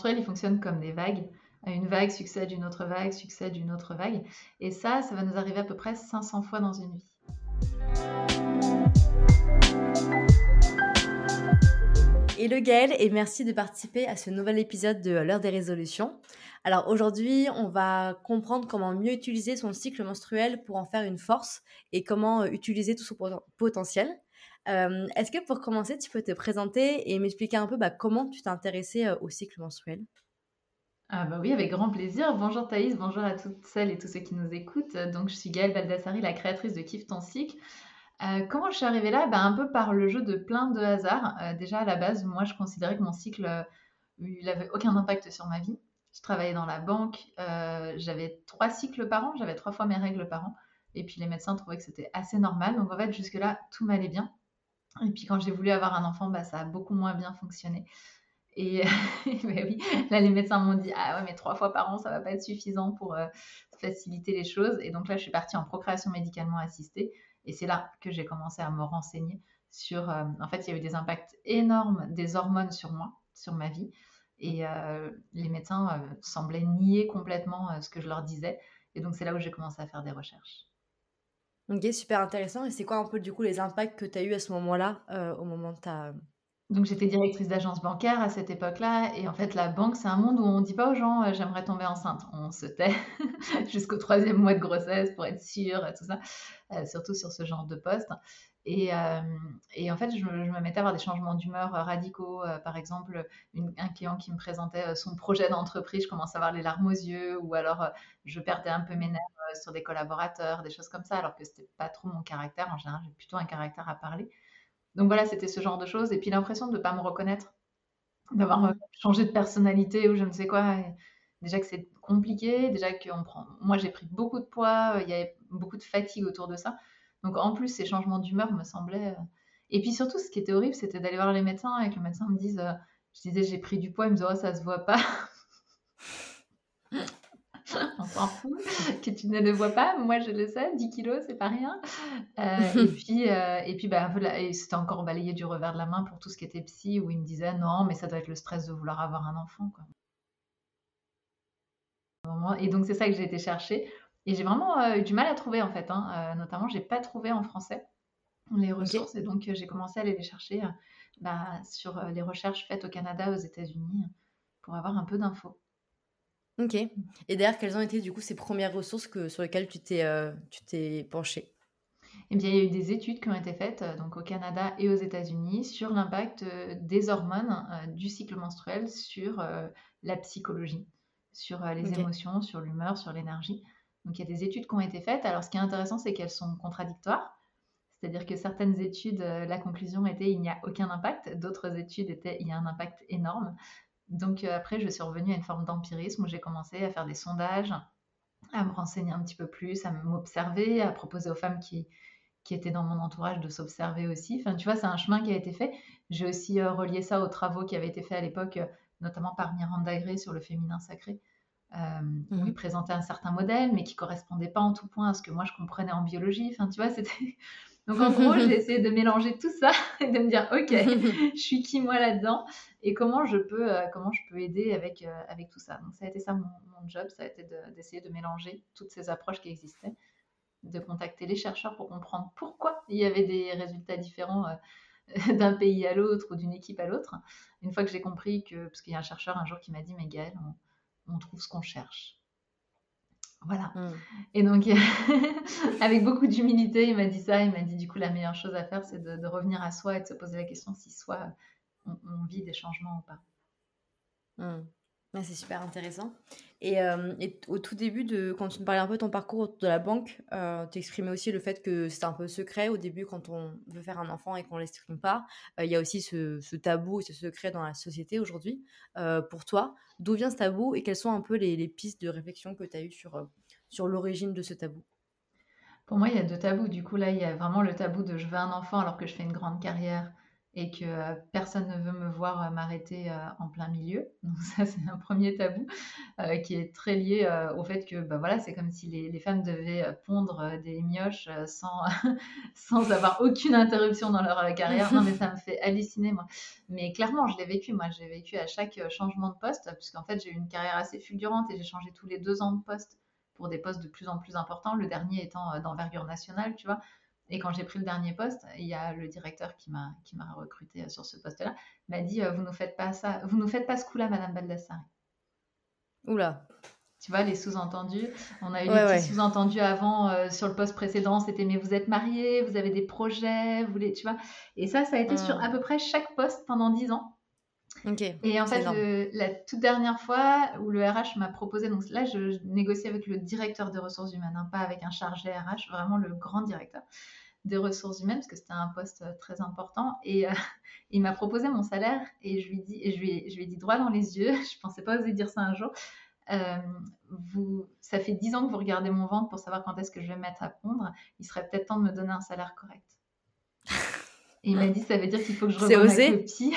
menstruel, il fonctionne comme des vagues. Une vague succède une autre vague, succède une autre vague. Et ça, ça va nous arriver à peu près 500 fois dans une vie. Hello Gaëlle et merci de participer à ce nouvel épisode de l'heure des résolutions. Alors aujourd'hui, on va comprendre comment mieux utiliser son cycle menstruel pour en faire une force et comment euh, utiliser tout son potentiel. Est-ce que pour commencer, tu peux te présenter et m'expliquer un peu bah, comment tu t'es intéressée au cycle menstruel? Ah bah oui, avec grand plaisir. Bonjour Thaïs, bonjour à toutes celles et tous ceux qui nous écoutent. Donc je suis Gaëlle Baldassari, la créatrice de Kiffe ton cycle. Comment je suis arrivée là? Bah, Un peu par le jeu de plein de hasards. Déjà, à la base, moi, je considérais que mon cycle, il n'avait aucun impact sur ma vie. Je travaillais dans la banque, j'avais trois cycles par an, j'avais trois fois mes règles par an. Et puis les médecins trouvaient que c'était assez normal. Donc en fait, jusque-là, tout m'allait bien. Et puis quand j'ai voulu avoir un enfant, bah, ça a beaucoup moins bien fonctionné. Et oui, là, les médecins m'ont dit Ah ouais, mais trois fois par an, ça va pas être suffisant pour faciliter les choses. Et donc là, je suis partie en procréation médicalement assistée. Et c'est là que j'ai commencé à me renseigner sur... Euh, en fait, il y a eu des impacts énormes des hormones sur moi, sur ma vie. Et euh, les médecins euh, semblaient nier complètement ce que je leur disais. Et donc, c'est là où j'ai commencé à faire des recherches. Ok, super intéressant. Et c'est quoi un peu du coup les impacts que tu as eu à ce moment-là, au moment de ta, donc j'étais directrice d'agence bancaire à cette époque-là. Et en fait la banque c'est un monde où on dit pas aux gens euh, j'aimerais tomber enceinte, on se tait jusqu'au troisième mois de grossesse pour être sûr et tout ça, euh, surtout sur ce genre de poste. Et, euh, et en fait je, me mettais à avoir des changements d'humeur radicaux, par exemple un client qui me présentait son projet d'entreprise, je commençais à avoir les larmes aux yeux. Ou alors je perdais un peu mes nerfs sur des collaborateurs, des choses comme ça alors que c'était pas trop mon caractère. En général j'ai plutôt un caractère à parler. Donc voilà, c'était ce genre de choses. Et puis l'impression de ne pas me reconnaître, d'avoir euh, changé de personnalité ou je ne sais quoi. déjà que c'est compliqué, déjà que prend... moi j'ai pris beaucoup de poids, euh, il y avait beaucoup de fatigue autour de ça. Donc en plus, ces changements d'humeur me semblaient. Euh, et puis surtout, ce qui était horrible, c'était d'aller voir les médecins et que le médecin me dise, je disais j'ai pris du poids, il me disait oh ça se voit pas. on s'en fout, que tu ne le vois pas. Moi, je le sais, 10 kilos, c'est pas rien. Euh, et puis, euh, et puis bah, c'était encore balayé du revers de la main pour tout ce qui était psy, où il me disait non, mais ça doit être le stress de vouloir avoir un enfant. Et donc, c'est ça que j'ai été chercher. Et j'ai vraiment euh, eu du mal à trouver, en fait. Hein. notamment, j'ai pas trouvé en français les ressources. Et donc, j'ai commencé à aller les chercher bah, sur les recherches faites au Canada, aux États-Unis, pour avoir un peu d'infos. Ok. Et d'ailleurs, quelles ont été du coup ces premières ressources que, sur lesquelles tu t'es euh, tu t'es penché eh bien, il y a eu des études qui ont été faites euh, donc au Canada et aux États-Unis sur l'impact euh, des hormones du cycle menstruel sur la psychologie, sur les émotions, sur l'humeur, sur l'énergie. Donc, il y a des études qui ont été faites. Alors, ce qui est intéressant, c'est qu'elles sont contradictoires. C'est-à-dire que certaines études, la conclusion était il n'y a aucun impact. D'autres études étaient il y a un impact énorme. Donc euh, après, je suis revenue à une forme d'empirisme où j'ai commencé à faire des sondages, à me renseigner un petit peu plus, à m'observer, à proposer aux femmes qui, qui étaient dans mon entourage de s'observer aussi. Enfin, tu vois, c'est un chemin qui a été fait. J'ai aussi euh, relié ça aux travaux qui avaient été faits à l'époque, euh, notamment par Miranda Gray sur le féminin sacré, où il mmh présentait un certain modèle, mais qui correspondait pas en tout point à ce que moi je comprenais en biologie. Enfin, tu vois, c'était donc en gros, j'ai essayé de mélanger tout ça et de me dire, ok, je suis qui moi là-dedans et comment je peux, euh, comment je peux aider avec, euh, avec tout ça. Donc ça a été ça mon, job, ça a été d'essayer de, mélanger toutes ces approches qui existaient, de contacter les chercheurs pour comprendre pourquoi il y avait des résultats différents. Euh, d'un pays à l'autre ou d'une équipe à l'autre. Une fois que j'ai compris que, parce qu'il y a un chercheur un jour qui m'a dit, mais Gaëlle, on trouve ce qu'on cherche. Voilà. Mmh. Et donc, avec beaucoup d'humilité, il m'a dit ça. Il m'a dit, du coup, la meilleure chose à faire, c'est de, revenir à soi et de se poser la question si soi, on, vit des changements ou pas. Mmh c'est super intéressant. Et, euh, et, au tout début, de, quand tu me parlais un peu de ton parcours de la banque, euh, tu exprimais aussi le fait que c'était un peu secret au début quand on veut faire un enfant et qu'on ne l'exprime pas. Euh, il y a aussi ce, tabou et ce secret dans la société aujourd'hui. Pour toi, d'où vient ce tabou et quelles sont un peu les, les pistes de réflexion que tu as eues sur, sur l'origine de ce tabou? Pour moi, il y a deux tabous. Du coup, là, il y a vraiment le tabou de je veux un enfant alors que je fais une grande carrière et que euh, personne ne veut me voir euh, m'arrêter euh, en plein milieu. Donc ça, c'est un premier tabou qui est très lié au fait que bah, voilà, c'est comme si les, femmes devaient pondre des mioches sans, sans avoir aucune interruption dans leur carrière. Non, mais ça me fait halluciner, moi. Mais clairement, je l'ai vécu. Moi, j'ai vécu à chaque changement de poste, puisqu'en fait, j'ai eu une carrière assez fulgurante et j'ai changé tous les deux ans de poste pour des postes de plus en plus importants, le dernier étant d'envergure nationale, tu vois. Et quand j'ai pris le dernier poste, il y a le directeur qui m'a qui m'a recruté sur ce poste-là, m'a dit euh, vous nous faites pas ça, vous nous faites pas ce coup-là, Madame Baldassare. Oula. Tu vois les sous-entendus. On a eu des petits sous-entendus avant euh, sur le poste précédent. C'était mais vous êtes marié, vous avez des projets, vous voulez, tu vois. Et ça, ça a été sur hmm. à peu près chaque poste pendant dix ans. Et en fait, la toute dernière fois où le RH m'a proposé, donc là, je, négocie avec le directeur des ressources humaines, hein, pas avec un chargé RH, vraiment le grand directeur des ressources humaines, parce que c'était un poste euh, très important. Et euh, il m'a proposé mon salaire et je lui, dis, et je, lui, je lui ai dit droit dans les yeux, je pensais pas oser dire ça un jour. Euh, vous, ça fait dix ans que vous regardez mon ventre pour savoir quand est-ce que je vais me mettre à pondre. Il serait peut-être temps de me donner un salaire correct. Et il m'a dit, ça veut dire qu'il faut que je revoie ma copie.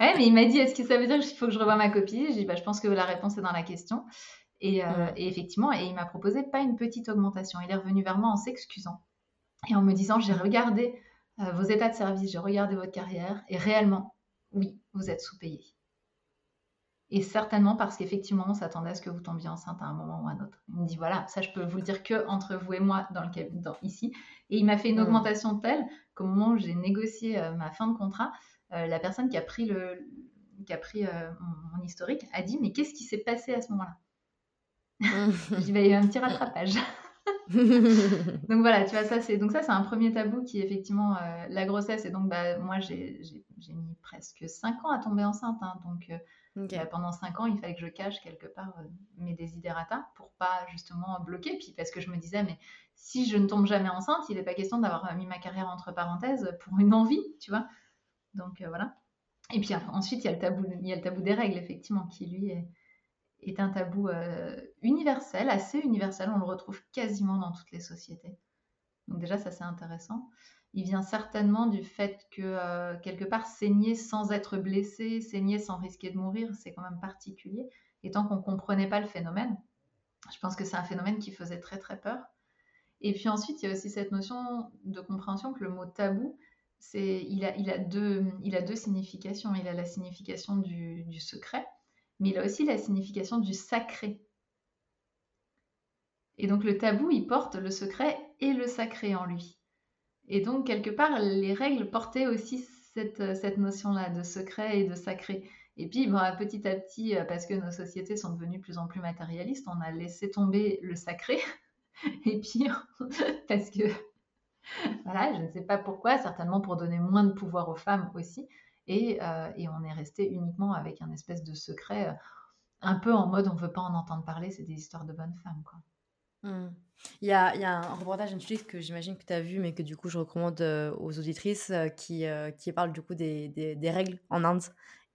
Ouais, mais il m'a dit, est-ce que ça veut dire qu'il faut que je revoie ma copie? J'ai dit, bah, je pense que la réponse est dans la question. Et, et effectivement, et il m'a proposé pas une petite augmentation. Il est revenu vers moi en s'excusant et en me disant j'ai regardé euh, vos états de service, j'ai regardé votre carrière et réellement, oui, vous êtes sous-payé. Et certainement parce qu'effectivement, on s'attendait à ce que vous tombiez enceinte à un moment ou à un autre. Il me dit voilà, ça je peux vous le dire que entre vous et moi dans le dans, ici. Et il m'a fait une augmentation telle qu'au moment où j'ai négocié euh, ma fin de contrat, euh, la personne qui a pris le qui a pris mon, historique a dit mais qu'est-ce qui s'est passé à ce moment-là? J'ai dit il y a eu un petit rattrapage. donc voilà, tu vois, ça c'est donc ça c'est un premier tabou qui est effectivement euh, la grossesse. Et donc bah, moi j'ai mis presque 5 ans à tomber enceinte. Hein. donc euh, bah, pendant 5 ans, il fallait que je cache quelque part euh, mes desiderata pour pas justement bloquer. Puis parce que je me disais, mais si je ne tombe jamais enceinte, il n'est pas question d'avoir mis ma carrière entre parenthèses pour une envie, tu vois. Donc voilà. Et puis ensuite, il y, a le tabou, des règles, effectivement, qui lui est, un tabou euh, universel, assez universel. On le retrouve quasiment dans toutes les sociétés. Donc déjà, ça c'est intéressant. Il vient certainement du fait que euh, quelque part, saigner sans être blessé, saigner sans risquer de mourir, c'est quand même particulier. Et tant qu'on ne comprenait pas le phénomène, je pense que c'est un phénomène qui faisait très très peur. Et puis ensuite, il y a aussi cette notion de compréhension que le mot tabou, il, a, deux, significations. Il a la signification du secret, mais il a aussi la signification du sacré. Et donc le tabou, il porte le secret et le sacré en lui. Et donc quelque part, les règles portaient aussi cette, notion-là de secret et de sacré. Et puis, petit à petit, parce que nos sociétés sont devenues de plus en plus matérialistes, on a laissé tomber le sacré. Et puis, parce que, voilà, je ne sais pas pourquoi, certainement pour donner moins de pouvoir aux femmes aussi, euh, et, on est resté uniquement avec un espèce de secret, euh, un peu en mode on ne veut pas en entendre parler, c'est des histoires de bonnes femmes. Quoi. Mmh. Il, y a, il y, a, un reportage Netflix que j'imagine que tu as vu, mais que du coup je recommande euh, aux auditrices qui, qui parle du coup des, des, règles en Inde.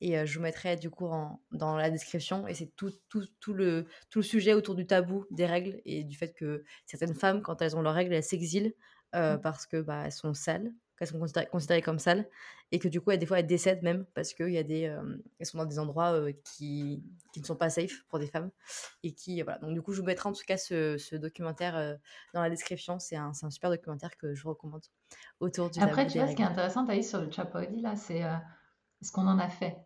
Et je vous mettrai du coup dans la description. Et c'est tout, tout, tout, le, tout le sujet autour du tabou des règles et du fait que certaines femmes, quand elles ont leurs règles, elles s'exilent mmh. parce que bah, elles sont sales, qu'elles sont considérées, comme sales et que du coup, des fois, elles décèdent même parce qu'elles y des, euh, sont dans des endroits euh, qui, qui, ne sont pas safe pour des femmes et qui, voilà. Donc, du coup, je vous mettrai en tout cas ce, ce documentaire dans la description. C'est un, un, super documentaire que je vous recommande autour du Après, tu vois, ce qui est intéressant, Thaïs, sur le Chapodi, là, c'est ce qu'on en a fait.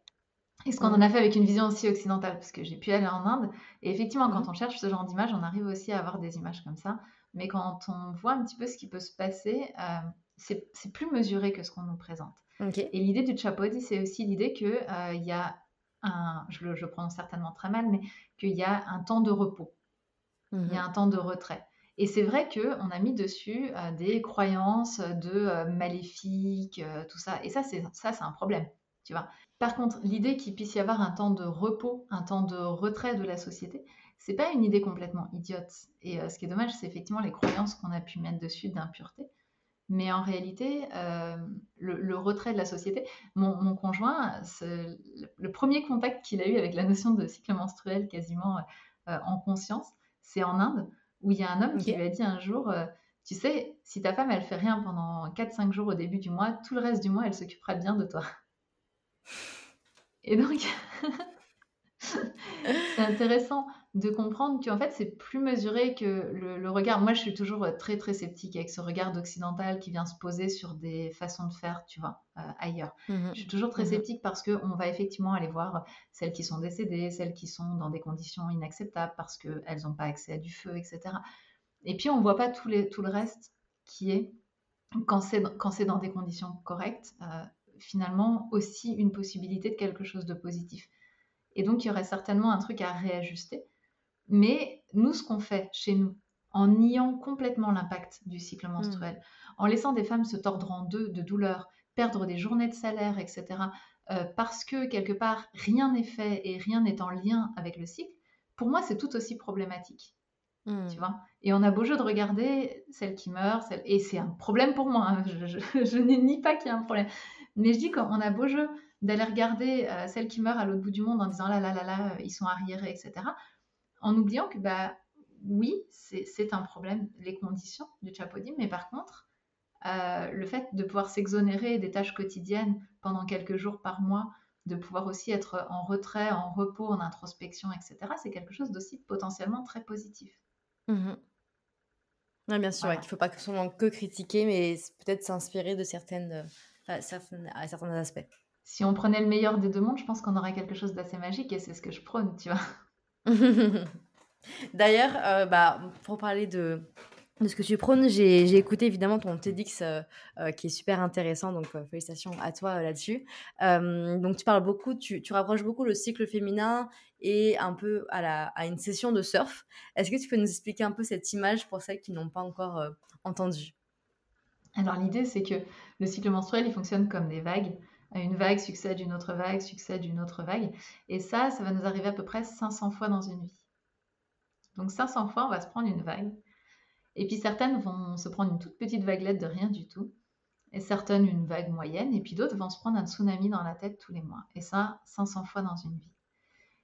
Et ce qu'on en a fait avec une vision aussi occidentale, parce que j'ai pu aller en Inde. Et effectivement, quand mmh on cherche ce genre d'image, on arrive aussi à avoir des images comme ça. Mais quand on voit un petit peu ce qui peut se passer, c'est plus mesuré que ce qu'on nous présente. Et l'idée du Chapodi, c'est aussi l'idée qu'il euh, y a un, je le je prononce certainement très mal, mais qu'il y a un temps de repos, il y a mhm. un temps de retrait. Et c'est vrai qu'on a mis dessus euh, des croyances de euh, maléfiques, tout ça. Et ça, c'est ça, c'est un problème, tu vois. Par contre, l'idée qu'il puisse y avoir un temps de repos, un temps de retrait de la société, c'est pas une idée complètement idiote. Et ce qui est dommage, c'est effectivement les croyances qu'on a pu mettre dessus d'impureté. Mais en réalité, euh, le, retrait de la société, mon, conjoint, le premier contact qu'il a eu avec la notion de cycle menstruel quasiment euh, en conscience, c'est en Inde, où il y a un homme qui lui a dit un jour, euh, Tu sais, si ta femme, elle fait rien pendant 4-5 jours au début du mois, tout le reste du mois, elle s'occupera bien de toi. Et donc, c'est intéressant de comprendre qu'en fait, c'est plus mesuré que le, regard. Moi, je suis toujours euh, très, très sceptique avec ce regard occidental qui vient se poser sur des façons de faire, tu vois, euh, ailleurs. Mmh je suis toujours très mmh sceptique parce qu'on va effectivement aller voir celles qui sont décédées, celles qui sont dans des conditions inacceptables parce qu'elles n'ont pas accès à du feu, etc. Et puis, on ne voit pas tout, les, tout, le reste qui est, quand c'est dans des conditions correctes, euh, finalement aussi une possibilité de quelque chose de positif. Et donc, il y aurait certainement un truc à réajuster. Mais nous, ce qu'on fait chez nous, en niant complètement l'impact du cycle menstruel, hmm. en laissant des femmes se tordre en deux de douleur, perdre des journées de salaire, etc., euh, parce que quelque part, rien n'est fait et rien n'est en lien avec le cycle, pour moi, c'est tout aussi problématique. Hmm. Tu vois? Et on a beau jeu de regarder celles qui meurent, et c'est un problème pour moi, hein. je, je, ne nie pas qu'il y a un problème. Mais je dis qu'on a beau jeu d'aller regarder euh, celles qui meurent à l'autre bout du monde en disant là là là là, ils sont arriérés, etc en oubliant que, bah, oui, c'est un problème, les conditions du chapodim, mais par contre, euh, le fait de pouvoir s'exonérer des tâches quotidiennes pendant quelques jours par mois, de pouvoir aussi être en retrait, en repos, en introspection, etc., c'est quelque chose d'aussi potentiellement très positif. Mmh bien sûr, il ne faut pas que seulement que critiquer, mais peut-être s'inspirer de certaines, à certains aspects. Si on prenait le meilleur des deux mondes, je pense qu'on aurait quelque chose d'assez magique et c'est ce que je prône, tu vois. D'ailleurs, euh, bah, pour parler de, ce que tu prônes, j'ai écouté évidemment ton TEDx euh, euh, qui est super intéressant, donc félicitations à toi là-dessus. donc tu parles beaucoup, tu, tu, rapproches beaucoup le cycle féminin et un peu à, la, à une session de surf. Est-ce que tu peux nous expliquer un peu cette image pour celles qui n'ont pas encore entendu? Alors l'idée c'est que le cycle menstruel il fonctionne comme des vagues une vague succède une autre vague, succède une autre vague. Et ça, ça va nous arriver à peu près 500 fois dans une vie. Donc 500 fois, on va se prendre une vague. Et puis certaines vont se prendre une toute petite vaguelette de rien du tout. Et certaines une vague moyenne. Et puis d'autres vont se prendre un tsunami dans la tête tous les mois. Et ça, 500 fois dans une vie.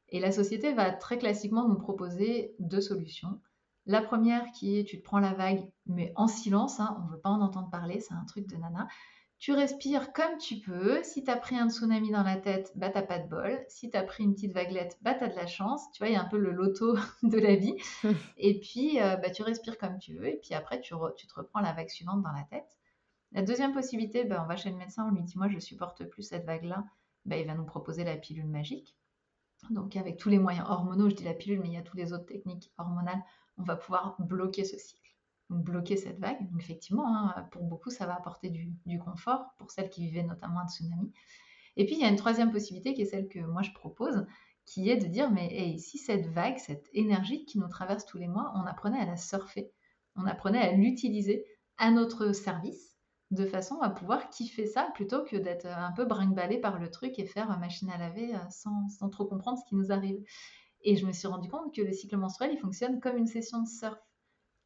Et la société va très classiquement nous proposer deux solutions. La première qui est tu te prends la vague, mais en silence, hein, on ne veut pas en entendre parler, c'est un truc de nana. Tu respires comme tu peux. Si tu as pris un tsunami dans la tête, bah t'as pas de bol. Si tu as pris une petite vaguelette, bah t'as de la chance. Tu vois, il y a un peu le loto de la vie. et puis, euh, bah, tu respires comme tu veux. Et puis après, tu, te reprends la vague suivante dans la tête. La deuxième possibilité, bah, on va chez le médecin, on lui dit Moi, je supporte plus cette vague-là. Bah, il va nous proposer la pilule magique. Donc, avec tous les moyens hormonaux, je dis la pilule, mais il y a toutes les autres techniques hormonales, on va pouvoir bloquer ce bloquer cette vague. Effectivement, hein, pour beaucoup, ça va apporter du, confort pour celles qui vivaient notamment un tsunami. Et puis, il y a une troisième possibilité qui est celle que moi je propose, qui est de dire, mais si cette vague, cette énergie qui nous traverse tous les mois, on apprenait à la surfer, on apprenait à l'utiliser à notre service, de façon à pouvoir kiffer ça, plutôt que d'être un peu brinque par le truc et faire machine à laver euh, sans, sans trop comprendre ce qui nous arrive. Et je me suis rendu compte que le cycle menstruel, il fonctionne comme une session de surf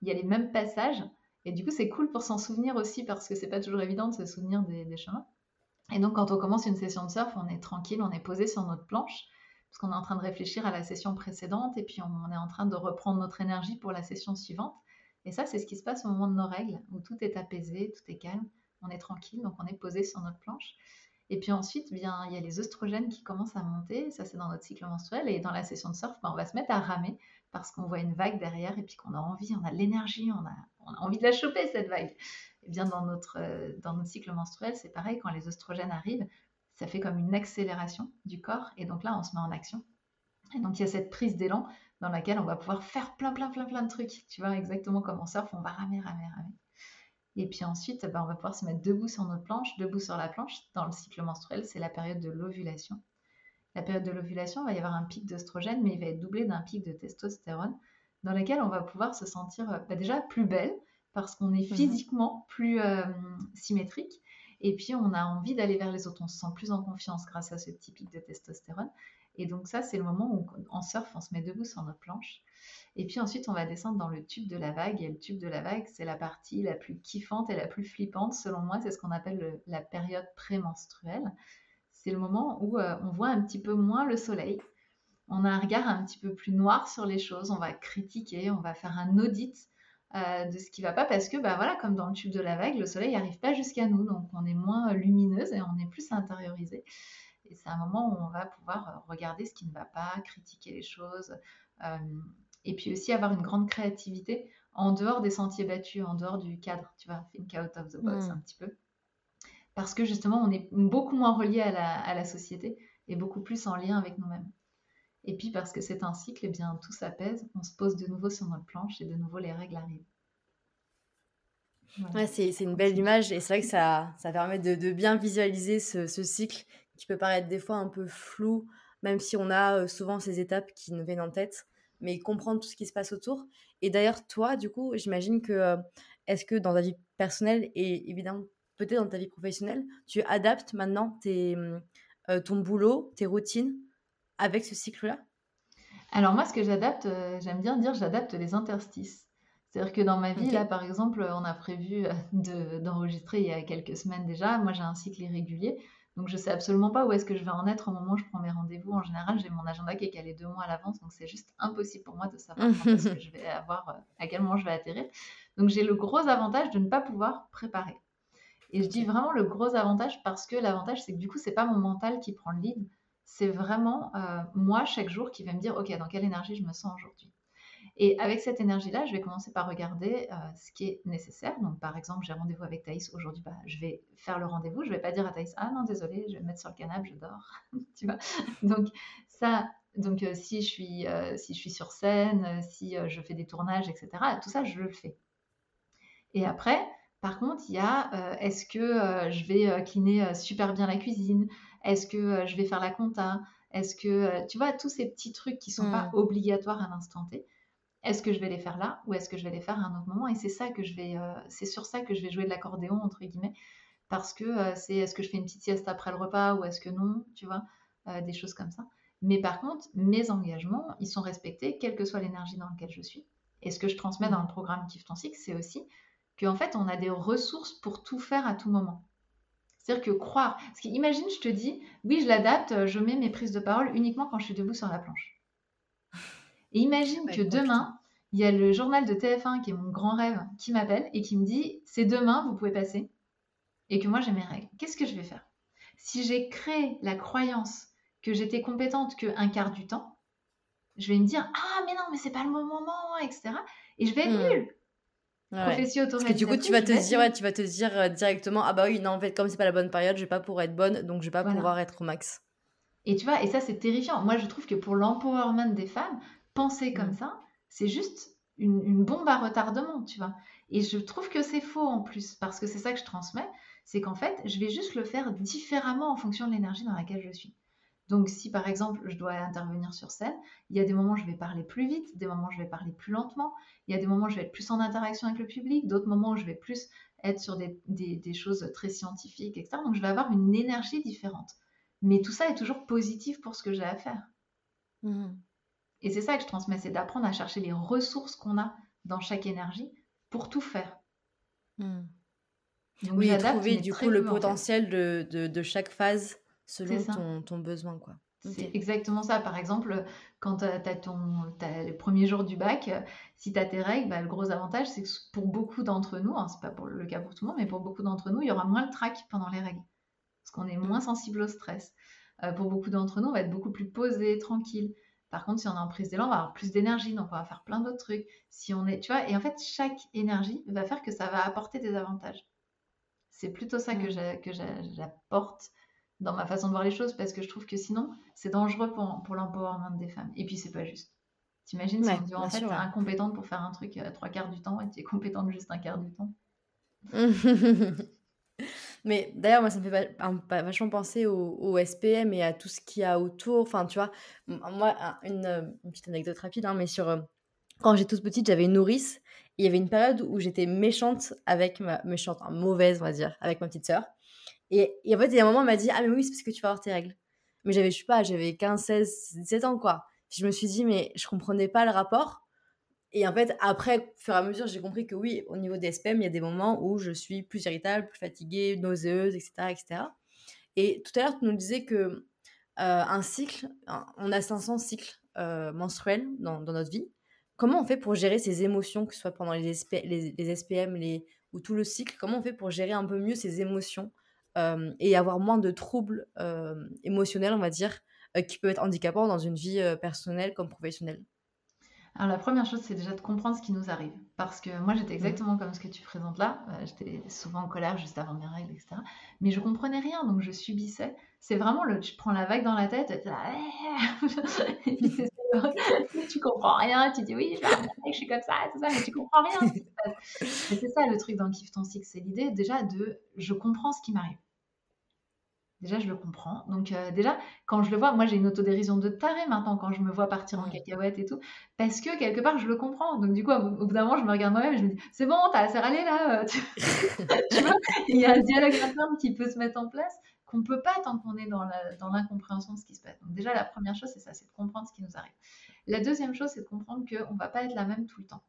il y a les mêmes passages. Et du coup, c'est cool pour s'en souvenir aussi parce que c'est pas toujours évident de se souvenir des, chemins. Et donc, quand on commence une session de surf, on est tranquille, on est posé sur notre planche parce qu'on est en train de réfléchir à la session précédente et puis on est en train de reprendre notre énergie pour la session suivante. Et ça, c'est ce qui se passe au moment de nos règles où tout est apaisé, tout est calme, on est tranquille, donc on est posé sur notre planche. Et puis ensuite, bien, il y a les oestrogènes qui commencent à monter, ça c'est dans notre cycle menstruel. Et dans la session de surf, ben, on va se mettre à ramer parce qu'on voit une vague derrière et puis qu'on a envie, on a de l'énergie, on a, envie de la choper cette vague. Et bien dans notre, euh, dans notre cycle menstruel, c'est pareil, quand les oestrogènes arrivent, ça fait comme une accélération du corps et donc là on se met en action. Et donc il y a cette prise d'élan dans laquelle on va pouvoir faire plein plein plein plein de trucs. Tu vois exactement comme on surf, on va ramer, ramer, ramer. Et puis ensuite, ben, on va pouvoir se mettre debout sur notre planche, debout sur la planche. Dans le cycle menstruel, c'est la période de l'ovulation la période de l'ovulation, il va y avoir un pic d'oestrogène, mais il va être doublé d'un pic de testostérone, dans lequel on va pouvoir se sentir euh, bah, déjà plus belle, parce qu'on est mhm. physiquement plus euh, symétrique, et puis on a envie d'aller vers les autres, on se sent plus en confiance grâce à ce petit pic de testostérone. Et donc ça, c'est le moment où en surf, on se met debout sur notre planche. Et puis ensuite, on va descendre dans le tube de la vague. Et le tube de la vague, c'est la partie la plus kiffante et la plus flippante. Selon moi, c'est ce qu'on appelle la période prémenstruelle c'est le moment où euh, on voit un petit peu moins le soleil. On a un regard un petit peu plus noir sur les choses. On va critiquer, on va faire un audit euh, de ce qui va pas parce que, bah voilà, comme dans le tube de la vague, le soleil n'arrive pas jusqu'à nous, donc on est moins lumineuse et on est plus intériorisé. Et c'est un moment où on va pouvoir regarder ce qui ne va pas, critiquer les choses, et puis aussi avoir une grande créativité en dehors des sentiers battus, en dehors du cadre, tu vois, think out of the box mmh. un petit peu. Parce que justement, on est beaucoup moins relié à la, société et beaucoup plus en lien avec nous-mêmes. Et puis parce que c'est un cycle, eh bien tout s'apaise, on se pose de nouveau sur notre planche et de nouveau les règles arrivent. Ouais, c'est, une belle image et c'est vrai que ça, ça permet de, bien visualiser ce, ce, cycle qui peut paraître des fois un peu flou, même si on a euh, souvent ces étapes qui nous viennent en tête, mais comprendre tout ce qui se passe autour. Et d'ailleurs, toi, du coup, j'imagine que euh, est-ce que dans ta vie personnelle et évidemment peut-être dans ta vie professionnelle, tu adaptes maintenant tes, euh, ton boulot, tes routines avec ce cycle-là? Alors moi, ce que j'adapte, euh, j'aime bien dire, j'adapte les interstices. C'est-à-dire que dans ma vie, là, par exemple, on a prévu euh, d'enregistrer il y a quelques semaines déjà. Moi, j'ai un cycle irrégulier. Donc, je sais absolument pas où est-ce que je vais en être au moment où je prends mes rendez-vous. En général, j'ai mon agenda qui est calé deux mois à l'avance. Donc, c'est juste impossible pour moi de savoir quand ce que je vais avoir, à quel moment je vais atterrir. Donc, j'ai le gros avantage de ne pas pouvoir préparer. Et je dis vraiment le gros avantage parce que l'avantage, c'est que du coup, c'est pas mon mental qui prend le lead c'est vraiment euh, moi chaque jour qui va me dire, OK, dans quelle énergie je me sens aujourd'hui. Et avec cette énergie-là, je vais commencer par regarder euh, ce qui est nécessaire. Donc, par exemple, j'ai rendez-vous avec Thaïs aujourd'hui, bah, je vais faire le rendez-vous. Je ne vais pas dire à Thaïs, ah non, désolé, je vais me mettre sur le canapé, je dors. tu vois? Donc, ça, donc euh, si, je suis, si je suis sur scène, si je fais des tournages, etc., tout ça, je le fais. Et après, par contre, il y a est-ce que je vais cleaner super bien la cuisine? Est-ce que euh, je vais faire la compta? Est-ce que, euh, tu vois, tous ces petits trucs qui ne sont pas mmh. obligatoires à l'instant T, est-ce que je vais les faire là ou est-ce que je vais les faire à un autre moment? Et c'est ça que je vais, euh, c'est sur ça que je vais jouer de l'accordéon entre guillemets, parce que c'est est-ce que je fais une petite sieste après le repas ou est-ce que non, tu vois, des choses comme ça. Mais par contre, mes engagements, ils sont respectés, quelle que soit l'énergie dans laquelle je suis. Et ce que je transmets dans le programme Kiffe ton cycle, c'est aussi qu'en fait, on a des ressources pour tout faire à tout moment. C'est-à-dire que croire. Parce qu'imagine, je te dis, oui, je l'adapte, euh, je mets mes prises de parole uniquement quand je suis debout sur la planche. Et imagine que demain, il y a le journal de TF1 qui est mon grand rêve qui m'appelle et qui me dit c'est demain, vous pouvez passer. Et que moi j'ai mes règles. Qu'est-ce que je vais faire? Si j'ai créé la croyance que j'étais compétente qu'un quart du temps, je vais me dire ah mais non mais c'est pas le bon moment etc. Et je vais être hmm. nulle. Profession Parce que du coup, tu vas te dire, ouais, tu vas te dire euh, directement, ah bah oui, non, en fait, comme c'est pas la bonne période, je vais pas pouvoir être bonne, donc je vais pas pouvoir être au max. Et tu vois, et ça, c'est terrifiant. Moi, je trouve que pour l'empowerment des femmes, penser comme mm. ça, c'est juste une, une, bombe à retardement, tu vois. Et je trouve que c'est faux en plus, parce que c'est ça que je transmets, c'est qu'en fait, je vais juste le faire différemment en fonction de l'énergie dans laquelle je suis. Donc, si par exemple, je dois intervenir sur scène, il y a des moments où je vais parler plus vite, des moments où je vais parler plus lentement, il y a des moments où je vais être plus en interaction avec le public, d'autres moments où je vais plus être sur des, choses très scientifiques, etc. Donc, je vais avoir une énergie différente. Mais tout ça est toujours positif pour ce que j'ai à faire. Mmh. Et c'est ça que je transmets, c'est d'apprendre à chercher les ressources qu'on a dans chaque énergie pour tout faire. Mmh. oui, trouver du coup le potentiel de chaque phase selon ton, ton, besoin. quoi. C'est exactement ça. Par exemple, quand tu as, ton, le premier jour du bac, si tu as tes règles, bah, le gros avantage, c'est que pour beaucoup d'entre nous, hein, c'est pas pour le cas pour tout le monde, mais pour beaucoup d'entre nous, il y aura moins le trac pendant les règles. Parce qu'on est moins mmh. sensible au stress. Euh, pour beaucoup d'entre nous, on va être beaucoup plus posé, tranquille. Par contre, si on est en prise d'élan, on va avoir plus d'énergie, donc on va faire plein d'autres trucs. Si on est, tu vois, et en fait, chaque énergie va faire que ça va apporter des avantages. C'est plutôt ça que mmh. j'apporte dans ma façon de voir les choses parce que je trouve que sinon, c'est dangereux pour, pour l'empowerment des femmes. Et puis, c'est pas juste. T'imagines si on dit en fait, t'es incompétente pour faire un truc à trois quarts du temps et tu es compétente juste un quart du temps. Mais d'ailleurs, moi, ça me fait vachement penser au, SPM et à tout ce qu'il y a autour. Enfin, tu vois, moi, une, petite anecdote rapide, hein, mais sur euh, quand j'étais toute petite, j'avais une nourrice. il y avait une période où j'étais méchante avec ma méchante, mauvaise, on va dire, avec ma petite sœur. Et, en fait, il y a un moment, elle m'a dit Ah, mais oui, c'est parce que tu vas avoir tes règles. Mais j'avais, je sais pas, j'avais 15, 16, 17 ans, quoi. je me suis dit, mais je comprenais pas le rapport. Et en fait, après, au fur et à mesure, j'ai compris que oui, au niveau des SPM, il y a des moments où je suis plus irritable, plus fatiguée, nauséeuse, etc. etc. Et tout à l'heure, tu nous disais que euh, un cycle, on a 500 cycles euh, menstruels dans, notre vie. comment on fait pour gérer ces émotions, que ce soit pendant les, les, SPM les, ou tout le cycle Comment on fait pour gérer un peu mieux ces émotions et avoir moins de troubles émotionnels, on va dire, qui peuvent être handicapants dans une vie personnelle comme professionnelle alors la première chose, c'est déjà de comprendre ce qui nous arrive. Parce que moi, j'étais mmh. exactement comme ce que tu présentes là. j'étais souvent en colère juste avant mes règles, etc. Mais je comprenais rien, donc je subissais. C'est vraiment le, tu prends la vague dans la tête, et, là, et puis tu comprends rien, tu dis oui, je, suis comme ça, tout ça, mais tu comprends rien. c'est ça le truc dans Kiff ton cycle, c'est l'idée déjà de je comprends ce qui m'arrive. Déjà, je le comprends. Donc, euh, déjà, quand je le vois, moi, j'ai une autodérision de taré maintenant quand je me vois partir en cacahuète et tout. Parce que, quelque part, je le comprends. Donc, du coup, au, bout d'un moment, je me regarde moi-même et je me dis C'est bon, t'as assez râlé là. Euh, tu vois Il y a un dialogue interne qui peut se mettre en place qu'on ne peut pas tant qu'on est dans l'incompréhension de ce qui se passe. Donc, déjà, la première chose, c'est ça c'est de comprendre ce qui nous arrive. La deuxième chose, c'est de comprendre qu'on ne va pas être la même tout le temps.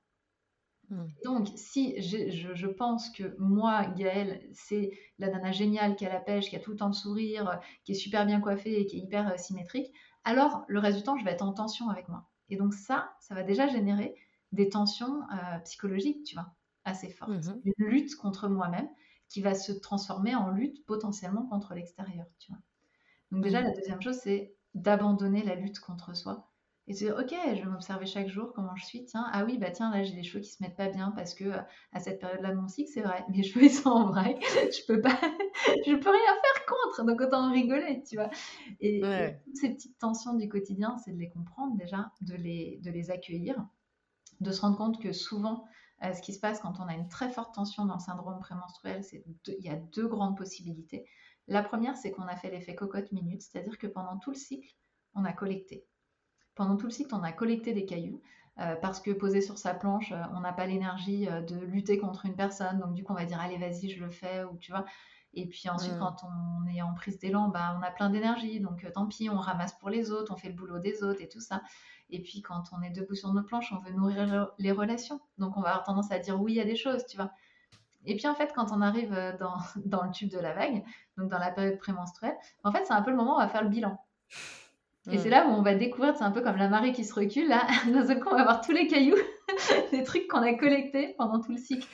Hmm. Donc, si je, pense que moi, Gaëlle, c'est la nana géniale qui a la pêche, qui a tout le temps de sourire, qui est super bien coiffée et qui est hyper euh, symétrique, alors le reste du temps, je vais être en tension avec moi. Et donc ça, ça va déjà générer des tensions euh, psychologiques, tu vois, assez fortes. Hmm. Une lutte contre moi-même qui va se transformer en lutte potentiellement contre l'extérieur, tu vois. Donc déjà, hmm. la deuxième chose, c'est d'abandonner la lutte contre soi et se dire, ok, je vais m'observer chaque jour comment je suis. Tiens, ah oui, bah tiens, là j'ai les cheveux qui se mettent pas bien parce que euh, à cette période-là de mon cycle, c'est vrai, mes cheveux ils sont en vrai, je peux pas, je peux rien faire contre, donc autant en rigoler, tu vois. Et, toutes ces petites tensions du quotidien, c'est de les comprendre déjà, de les, de les accueillir, de se rendre compte que souvent, euh, ce qui se passe quand on a une très forte tension dans le syndrome prémenstruel, c'est il y a deux grandes possibilités. La première, c'est qu'on a fait l'effet cocotte minute, c'est-à-dire que pendant tout le cycle, on a collecté pendant tout le cycle, on a collecté des cailloux. Euh, parce que posé sur sa planche, euh, on n'a pas l'énergie euh, de lutter contre une personne. Donc, du coup, on va dire, allez, vas-y, je le fais, ou tu vois. Et puis ensuite, mm. quand on est en prise d'élan, bah, on a plein d'énergie. Donc, tant pis, on ramasse pour les autres, on fait le boulot des autres et tout ça. Et puis, quand on est debout sur notre planche, on veut nourrir les relations. Donc, on va avoir tendance à dire oui à des choses, tu vois. Et puis, en fait, quand on arrive dans, dans le tube de la vague, donc dans la période prémenstruelle, en fait, c'est un peu le moment où on va faire le bilan. Et c'est mm. là où on va découvrir, c'est un peu comme la marée qui se recule, là, d'un seul coup, on va voir tous les cailloux, les trucs qu'on a collectés pendant tout le cycle.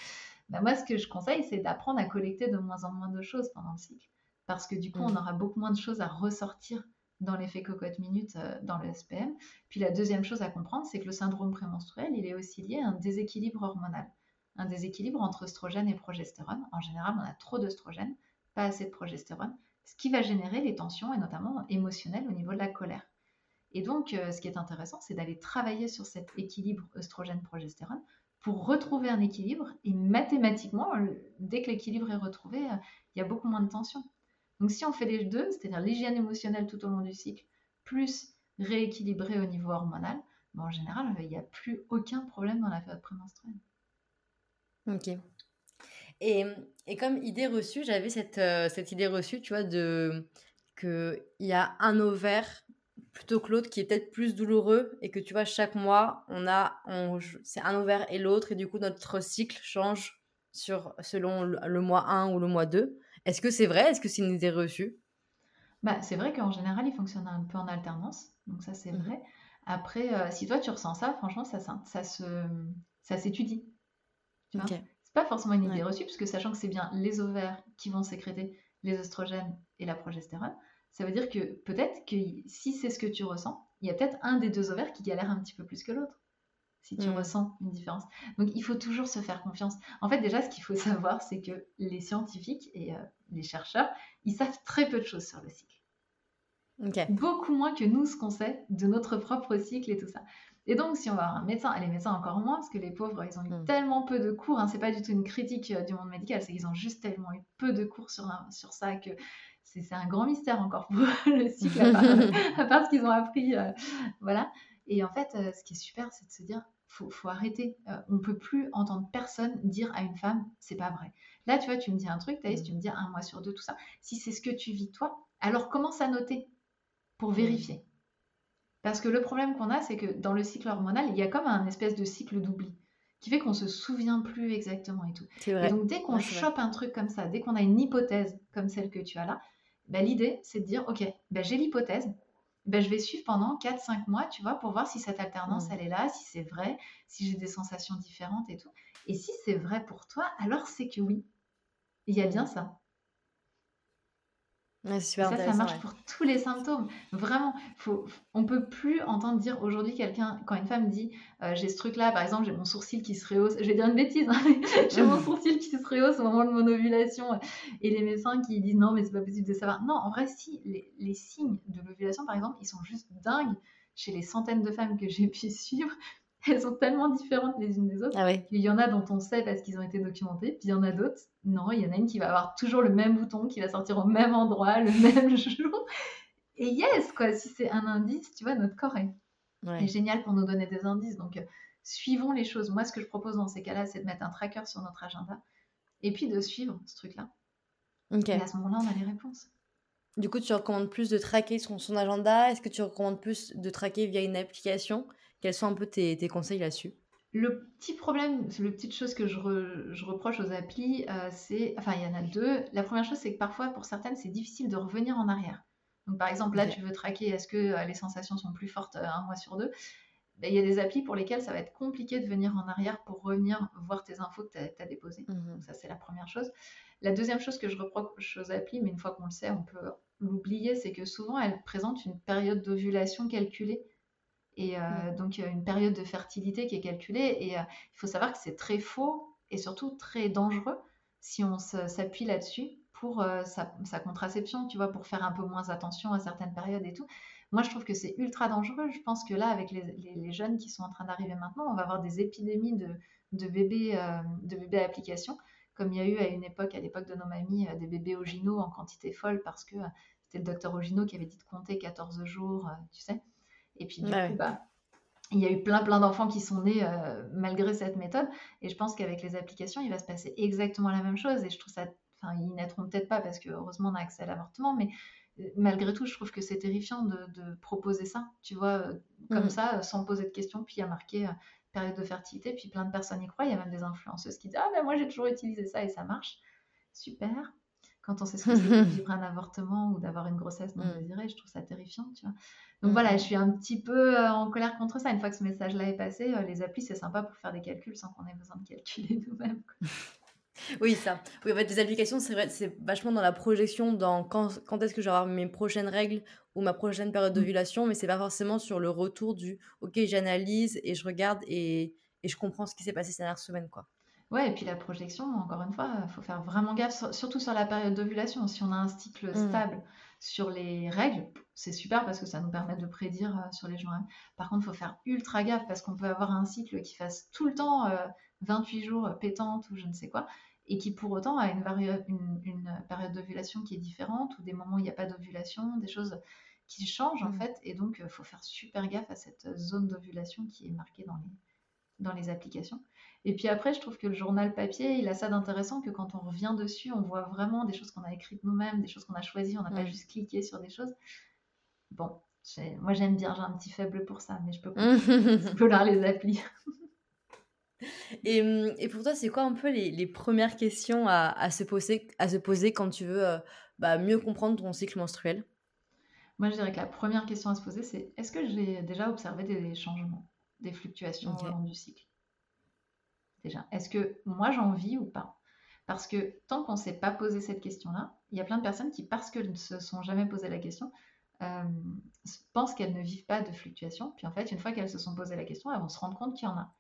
Bah, moi, ce que je conseille, c'est d'apprendre à collecter de moins en moins de choses pendant le cycle. Parce que du coup, on mm. aura beaucoup moins de choses à ressortir dans l'effet cocotte minute euh, dans le SPM. Puis la deuxième chose à comprendre, c'est que le syndrome prémenstruel, il est aussi lié à un déséquilibre hormonal. Un déséquilibre entre oestrogène et progestérone. En général, on a trop d'oestrogène, pas assez de progestérone ce qui va générer les tensions et notamment émotionnelles au niveau de la colère. Et donc, euh, ce qui est intéressant, c'est d'aller travailler sur cet équilibre œstrogène-progestérone pour retrouver un équilibre. Et mathématiquement, dès que l'équilibre est retrouvé, euh, il y a beaucoup moins de tension. Donc, si on fait les deux, c'est-à-dire l'hygiène émotionnelle tout au long du cycle, plus rééquilibrer au niveau hormonal, ben, en général, il n'y a plus aucun problème dans la période prémenstruelle. Ok. Et, et, comme idée reçue, j'avais cette, euh, cette, idée reçue, tu vois, de qu'il y a un ovaire plutôt que l'autre qui est peut-être plus douloureux et que tu vois, chaque mois, on a, on, c'est un ovaire et l'autre et du coup, notre cycle change sur, selon le, mois 1 ou le mois 2. Est-ce que c'est vrai? Est-ce que c'est une idée reçue? Bah, C'est vrai qu'en général, il fonctionne un peu en alternance. Donc ça, c'est mmh. vrai. Après, euh, si toi, tu ressens ça, franchement, ça, ça, se, ça s'étudie. Tu vois? Pas forcément une idée reçue, puisque sachant que c'est bien les ovaires qui vont sécréter les oestrogènes et la progestérone, ça veut dire que peut-être que si c'est ce que tu ressens, il y a peut-être un des deux ovaires qui galère un petit peu plus que l'autre, si tu mm. ressens une différence. Donc il faut toujours se faire confiance. En fait, déjà, ce qu'il faut savoir, c'est que les scientifiques et euh, les chercheurs, ils savent très peu de choses sur le cycle. Beaucoup moins que nous, ce qu'on sait de notre propre cycle et tout ça. Et donc, si on va avoir un médecin, les médecins encore moins, parce que les pauvres, ils ont eu hmm. tellement peu de cours, hein, c'est pas du tout une critique euh, du monde médical, c'est qu'ils ont juste tellement eu peu de cours sur, sur ça que c'est un grand mystère encore pour le cycle, à part, ce qu'ils ont appris. Euh, voilà. Et en fait, euh, ce qui est super, c'est de se dire, faut, faut arrêter. on peut plus entendre personne dire à une femme, c'est pas vrai. Là, tu vois, tu me dis un truc, Thaïs, hmm. tu me dis un mois sur deux, tout ça. Si c'est ce que tu vis toi, alors commence à noter pour hmm. vérifier. Parce que le problème qu'on a, c'est que dans le cycle hormonal, il y a comme un espèce de cycle d'oubli qui fait qu'on se souvient plus exactement et tout. Et donc dès qu'on chope un truc comme ça, dès qu'on a une hypothèse comme celle que tu as là, bah, l'idée c'est de dire ok, bah, j'ai l'hypothèse, ben, je vais suivre pendant 4-5 mois, tu vois, pour voir si cette alternance, Mmh. elle est là, si c'est vrai, si j'ai des sensations différentes et tout. Et si c'est vrai pour toi, alors c'est que oui, il y a bien ça. Ouais, c'est Et super ça, ça marche ouais. pour tous les symptômes. Vraiment, faut, on peut plus entendre dire aujourd'hui quelqu'un, quand une femme dit euh, j'ai ce truc-là, par exemple, j'ai mon sourcil qui se rehausse, je vais dire une bêtise, hein, j'ai mon sourcil qui se rehausse au moment de mon ovulation, et les médecins qui disent non, mais c'est pas possible de savoir. Non, en vrai, si, les, les signes de l'ovulation, par exemple, ils sont juste dingues chez les centaines de femmes que j'ai pu suivre. Elles sont tellement différentes les unes des autres. Ah ouais. Il y en a dont on sait parce qu'ils ont été documentés, puis il y en a d'autres, non, il y en a une qui va avoir toujours le même bouton, qui va sortir au même endroit, le même jour. Et yes, quoi, si c'est un indice, tu vois, notre corps est, génial pour nous donner des indices. Donc, euh, suivons les choses. Moi, ce que je propose dans ces cas-là, c'est de mettre un tracker sur notre agenda et puis de suivre ce truc-là. Et à ce moment-là, on a les réponses. Du coup, tu recommandes plus de traquer son, son agenda? Est-ce que tu recommandes plus de traquer via une application? Quels sont un peu tes, tes conseils là-dessus? Le petit problème, le petite chose que je, re- je reproche aux applis, euh, c'est, enfin, il y en a deux. La première chose, c'est que parfois, pour certaines, c'est difficile de revenir en arrière. Donc, par exemple, là, tu veux traquer, est-ce que euh, les sensations sont plus fortes euh, un mois sur deux? Ben, il y a des applis pour lesquelles ça va être compliqué de venir en arrière pour revenir voir tes infos que tu as, déposées. Donc, ça, c'est la première chose. La deuxième chose que je reproche aux applis, mais une fois qu'on le sait, on peut l'oublier, c'est que souvent, elles présentent une période d'ovulation calculée. Et euh, Mm. donc, une période de fertilité qui est calculée. Et euh, il faut savoir que c'est très faux et surtout très dangereux si on s'appuie là-dessus pour euh, sa, sa contraception, tu vois, pour faire un peu moins attention à certaines périodes et tout. Moi, je trouve que c'est ultra dangereux. Je pense que là, avec les, les- les jeunes qui sont en train d'arriver maintenant, on va avoir des épidémies de, de bébés, euh, de bébés à application, comme il y a eu à une époque, à l'époque de nos mamies, euh, des bébés Ogino en quantité folle parce que euh, c'était le docteur Ogino qui avait dit de compter 14 jours, tu sais. Et puis, du Ouais, coup, ouais. bah, il y a eu plein plein d'enfants qui sont nés euh, malgré cette méthode. Et je pense qu'avec les applications il va se passer exactement la même chose. Et je trouve ça enfin ils naîtront peut-être pas parce que heureusement on a accès à l'avortement. Mais euh, malgré tout je trouve que c'est terrifiant de, de proposer ça tu vois euh, comme Mhm. ça sans poser de questions. Puis il y a marqué euh, période de fertilité. Puis plein de personnes y croient. Il y a même des influenceuses qui disent ah ben moi j'ai toujours utilisé ça et ça marche. Super quand on sait ce que c'est que de vivre un avortement ou d'avoir une grossesse non Mm. désirée je trouve ça terrifiant tu vois donc Mm, voilà, je suis un petit peu euh, en colère contre ça. Une fois que ce message-là est passé, euh, les applis, c'est sympa pour faire des calculs sans qu'on ait besoin de calculer nous-mêmes. Oui, ça. Oui, en fait, les applications, c'est vrai, c'est vachement dans la projection, dans quand, quand est-ce que je vais avoir mes prochaines règles ou ma prochaine période Mm. d'ovulation, mais c'est pas forcément sur le retour du OK, j'analyse et je regarde et, et je comprends ce qui s'est passé ces dernières semaines, quoi. Ouais, et puis la projection, encore une fois, il faut faire vraiment gaffe, sur- surtout sur la période d'ovulation. Si on a un cycle Mm. stable sur les règles, c'est super parce que ça nous permet de prédire euh, sur les jours. à venir. Par contre, il faut faire ultra gaffe parce qu'on peut avoir un cycle qui fasse tout le temps euh, 28 jours euh, pétante ou je ne sais quoi, et qui pour autant a une, une, une période d'ovulation qui est différente ou des moments où il n'y a pas d'ovulation, des choses qui changent en Mm. fait. Et donc, il faut faire super gaffe à cette zone d'ovulation qui est marquée dans les, dans les applications. Et puis après, je trouve que le journal papier, il a ça d'intéressant que quand on revient dessus, on voit vraiment des choses qu'on a écrites nous-mêmes, des choses qu'on a choisies, on n'a pas juste cliqué sur des choses. Bon, moi j'aime bien, j'ai un petit faible pour ça, mais je peux là les applis. Et, hum, et pour toi, c'est quoi un peu les, les premières questions à, à se poser, à se poser quand tu veux euh, bah, mieux comprendre ton cycle menstruel? Moi je dirais que la première question à se poser, c'est est-ce que j'ai déjà observé des changements, des fluctuations au long du cycle Déjà, est-ce que moi j'en vis ou pas? Parce que tant qu'on ne s'est pas posé cette question-là, il y a plein de personnes qui, parce qu'elles ne se sont jamais posé la question, euh, pensent qu'elles ne vivent pas de fluctuations. Puis en fait, une fois qu'elles se sont posé la question, elles vont se rendre compte qu'il y en a.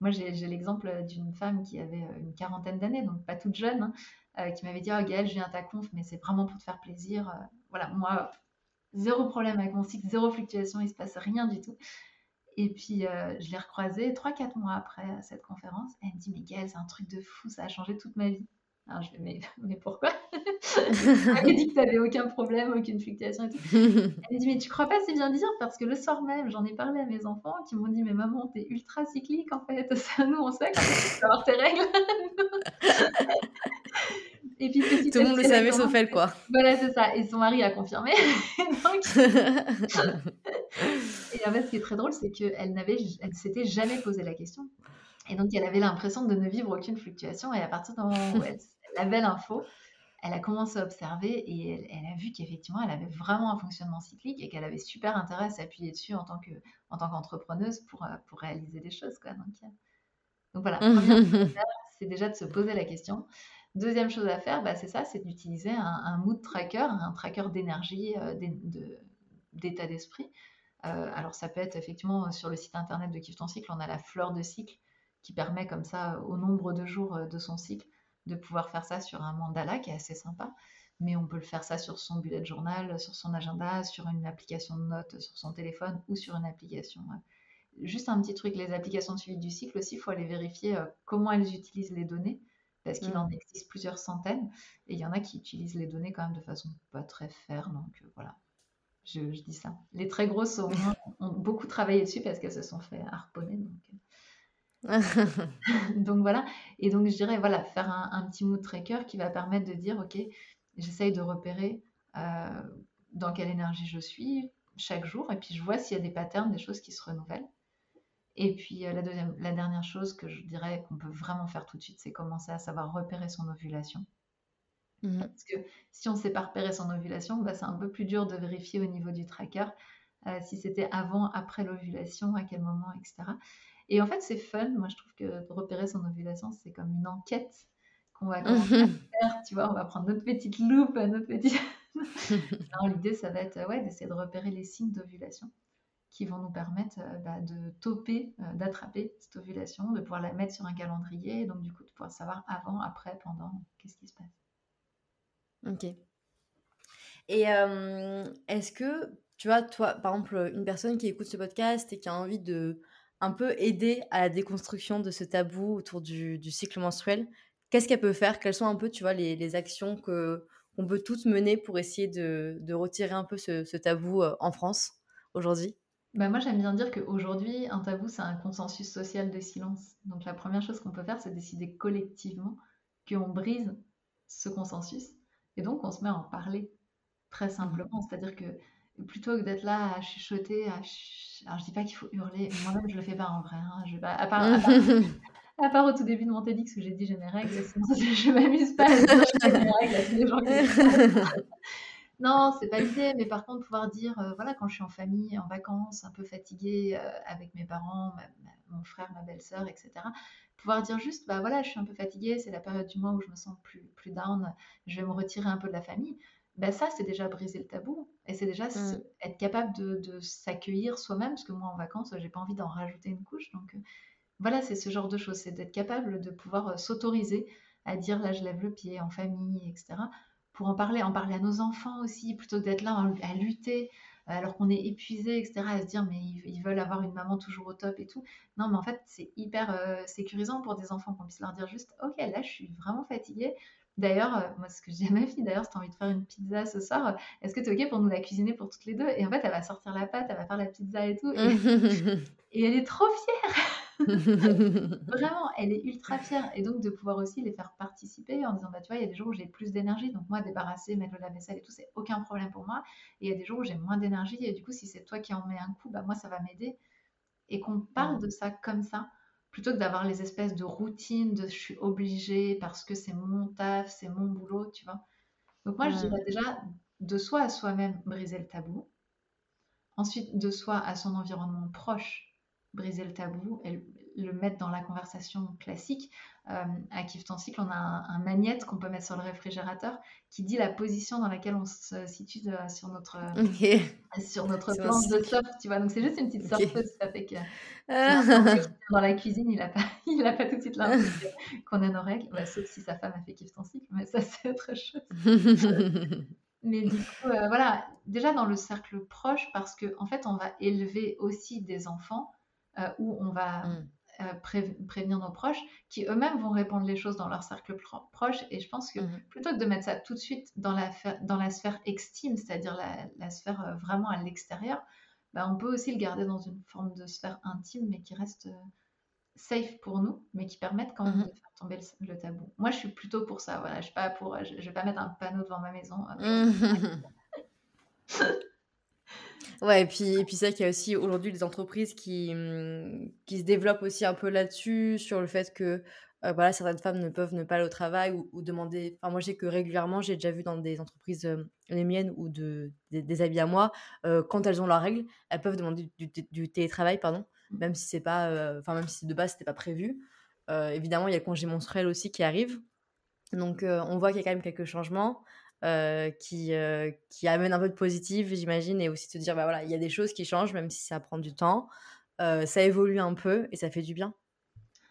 Moi, j'ai l'exemple d'une femme qui avait euh, une quarantaine d'années, donc pas toute jeune, hein, euh, qui m'avait dit Oh Gaëlle, je viens à ta conf, mais c'est vraiment pour te faire plaisir. Euh, voilà, moi, zéro problème avec mon cycle, zéro fluctuation, il se passe rien du tout. Et puis, euh, je l'ai recroisée 3-4 mois après cette conférence. Elle me dit Mais Gaëlle, c'est un truc de fou, ça a changé toute ma vie. Alors, je fais Mais, mais pourquoi? Elle m'a dit que tu n'avais aucun problème, aucune fluctuation et tout. Elle me dit, mais tu crois pas c'est bien dire parce que le soir même, j'en ai parlé à mes enfants qui m'ont dit, mais maman, t'es ultra cyclique en fait. Ça, nous, on sait quand tu avoir tes règles. Et puis petit Tout le monde le savait sauf elle, quoi. Voilà, c'est ça. Et son mari a confirmé. Donc, et en fait, ce qui est très drôle, c'est qu'elle n'avait, elle s'était jamais posé la question. Et donc, elle avait l'impression de ne vivre aucune fluctuation. Et à partir du moment où elle, elle avait l'info, elle a commencé à observer et elle, a vu qu'effectivement, elle avait vraiment un fonctionnement cyclique et qu'elle avait super intérêt à s'appuyer dessus en tant que en tant qu'entrepreneuse pour, euh, pour réaliser des choses. Quoi. Donc, donc voilà, c'est déjà de se poser la question. Deuxième chose à faire, bah, c'est ça, c'est d'utiliser un, mood tracker, un tracker d'énergie, euh, d'état d'esprit. Euh, alors ça peut être effectivement sur le site internet de Kiff ton cycle, on a la fleur de cycle qui permet comme ça au nombre de jours de son cycle de pouvoir faire ça sur un mandala qui est assez sympa. Mais on peut le faire ça sur son bullet journal, sur son agenda, sur une application de notes sur son téléphone ou sur une application. Juste un petit truc, les applications de suivi du cycle aussi, il faut aller vérifier euh, comment elles utilisent les données, parce qu'il en mm. existe plusieurs centaines, et il y en a qui utilisent les données quand même de façon pas très faire, donc euh, voilà, je, dis ça. Les très grosses ont, ont, beaucoup travaillé dessus parce qu'elles se sont fait harponner, donc euh, donc voilà. Et donc je dirais, voilà, faire un, petit mood tracker qui va permettre de dire, OK, j'essaye de repérer euh, dans quelle énergie je suis chaque jour. Et puis je vois s'il y a des patterns, des choses qui se renouvellent. Et puis euh, la, deuxième, la dernière chose que je dirais qu'on peut vraiment faire tout de suite, c'est commencer à savoir repérer son ovulation. Mmh Parce que si on ne sait pas repérer son ovulation, bah, c'est un peu plus dur de vérifier au niveau du tracker euh, si c'était avant, après l'ovulation, à quel moment, etc. Et en fait, c'est fun. Moi, je trouve que repérer son ovulation, c'est comme une enquête qu'on va commencer à faire. Tu vois, on va prendre notre petite loupe, notre petit. L'idée, ça va être ouais, d'essayer de repérer les signes d'ovulation qui vont nous permettre euh, bah, de toper, euh, d'attraper cette ovulation, de pouvoir la mettre sur un calendrier, et donc du coup de pouvoir savoir avant, après, pendant, qu'est-ce qui se passe. Ok. Et euh, est-ce que, tu vois, toi, par exemple, une personne qui écoute ce podcast et qui a envie de un peu aider à la déconstruction de ce tabou autour du, cycle menstruel. Qu'est-ce qu'elle peut faire? Quelles sont un peu, tu vois, les, actions que qu'on peut toutes mener pour essayer de, retirer un peu ce, tabou euh, en France aujourd'hui? Bah moi, j'aime bien dire qu'aujourd'hui, un tabou, c'est un consensus social de silence. Donc, la première chose qu'on peut faire, c'est décider collectivement qu'on brise ce consensus. Et donc, on se met à en parler très simplement. C'est-à-dire que plutôt que d'être là à chuchoter, à alors je dis pas qu'il faut hurler, moi-même je le fais pas en vrai. Hein. Je vais pas, à, part, à, part, au tout début de mon TEDx où j'ai dit j'ai mes règles, sinon je m'amuse pas à dire mes règles à tous les gens qui Non, c'est pas l'idée, mais par contre pouvoir dire, euh, voilà, quand je suis en famille, en vacances, un peu fatiguée euh, avec mes parents, mon frère, ma belle-sœur, etc. Pouvoir dire juste, bah voilà, je suis un peu fatiguée, c'est la période du mois où je me sens plus, plus down, je vais me retirer un peu de la famille ben ça, c'est déjà briser le tabou. Et c'est déjà mmh. être capable de, s'accueillir soi-même, parce que moi, en vacances, j'ai pas envie d'en rajouter une couche. Donc euh, voilà, c'est ce genre de choses. C'est d'être capable de pouvoir euh, s'autoriser à dire là, je lève le pied en famille, etc. Pour en parler, en parler à nos enfants aussi, plutôt que d'être là à lutter alors qu'on est épuisé, etc., à se dire mais ils, veulent avoir une maman toujours au top et tout. Non, mais en fait, c'est hyper euh, sécurisant pour des enfants qu'on puisse leur dire juste, ok, là, je suis vraiment fatiguée, D'ailleurs, euh, moi, ce que je dis à ma fille, d'ailleurs, si tu as envie de faire une pizza ce soir, est-ce que tu es OK pour nous la cuisiner pour toutes les deux? Et en fait, elle va sortir la pâte, elle va faire la pizza et tout. Et, elle est trop fière Vraiment, elle est ultra fière. Et donc, de pouvoir aussi les faire participer en disant, bah, tu vois, il y a des jours où j'ai plus d'énergie. Donc, moi, débarrasser, mettre le lave-vaisselle et tout, c'est aucun problème pour moi. Et il y a des jours où j'ai moins d'énergie. Et du coup, si c'est toi qui en mets un coup, bah, moi, ça va m'aider. Et qu'on parle de ça comme ça plutôt que d'avoir les espèces de routines de je suis obligée parce que c'est mon taf, c'est mon boulot, tu vois. Donc moi, je dirais déjà de soi à soi-même briser le tabou. Ensuite, de soi à son environnement proche, briser le tabou et le mettre dans la conversation classique. Euh, à Kif Cycle, on a un, magnète qu'on peut mettre sur le réfrigérateur qui dit la position dans laquelle on se situe euh, sur notre, sur notre planche de surf, tu vois. Donc c'est juste une petite okay. surfeuse, ça fait que dans la cuisine, il n'a pas, il a pas tout de suite l'impression qu'on a nos règles, bah, sauf si sa femme a fait Kif Cycle, mais ça c'est autre chose. mais du coup, euh, voilà, déjà dans le cercle proche, parce qu'en en fait, on va élever aussi des enfants où on va... Mm. Euh, prévenir nos proches, qui eux-mêmes vont répondre les choses dans leur cercle proche. Et je pense que mmh plutôt que de mettre ça tout de suite dans la, dans la sphère extime, c'est-à-dire la, sphère euh, vraiment à l'extérieur, bah, on peut aussi le garder dans une forme de sphère intime, mais qui reste euh, safe pour nous, mais qui permettent quand même mmh de faire tomber le, tabou. Moi, je suis plutôt pour ça. Voilà, je ne vais pas mettre un panneau devant ma maison. Ouais, et puis, et puis c'est vrai qu'il y a aussi aujourd'hui des entreprises qui, mmh, qui se développent aussi un peu là-dessus, sur le fait que euh, voilà, certaines femmes ne peuvent ne pas aller au travail ou, demander. Enfin, moi, je sais que régulièrement, j'ai déjà vu dans des entreprises, euh, les miennes ou de, des, amis à moi, euh, quand elles ont leurs règles, elles peuvent demander du, télétravail, pardon, mmh. même si c'est pas, enfin, même si de base, c'était pas prévu. évidemment, il y a le congé menstruel aussi qui arrive. Donc, on voit qu'il y a quand même quelques changements. Qui, qui amènent un peu de positif, j'imagine, et aussi se dire, bah voilà, il y a des choses qui changent, même si ça prend du temps. ça évolue un peu et ça fait du bien.